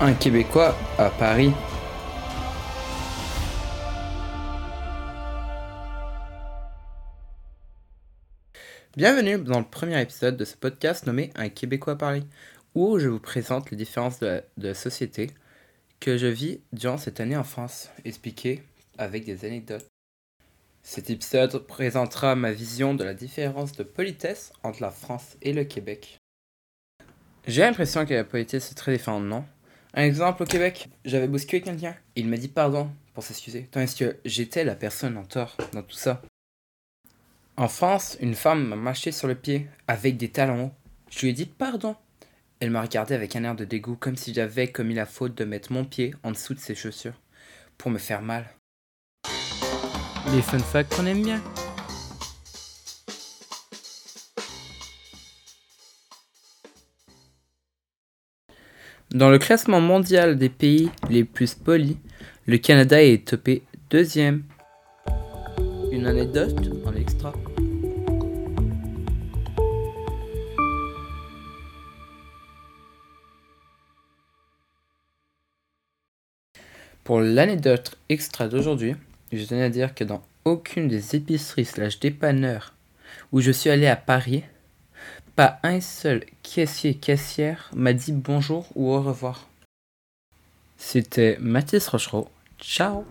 Un Québécois à Paris. Bienvenue dans le premier épisode de ce podcast nommé Un Québécois à Paris, où je vous présente les différences de la, société que je vis durant cette année en France, expliquées avec des anecdotes. Cet épisode présentera ma vision de la différence de politesse entre la France et le Québec. J'ai l'impression que la politesse est très différente, non? Un exemple au Québec, j'avais bousculé quelqu'un, il m'a dit pardon pour s'excuser, tandis que j'étais la personne en tort dans tout ça. En France, une femme m'a marché sur le pied avec des talons hauts. Je lui ai dit pardon. Elle m'a regardé avec un air de dégoût comme si j'avais commis la faute de mettre mon pied en dessous de ses chaussures pour me faire mal. Les fun facts qu'on aime bien. Dans le classement mondial des pays les plus polis, le Canada est topé deuxième. Une anecdote en extra. Pour l'anecdote extra d'aujourd'hui, je tenais à dire que dans aucune des épiceries slash dépanneurs où je suis allé à Paris, pas un seul caissier caissière m'a dit bonjour ou au revoir. C'était Mathis Rochereau. Ciao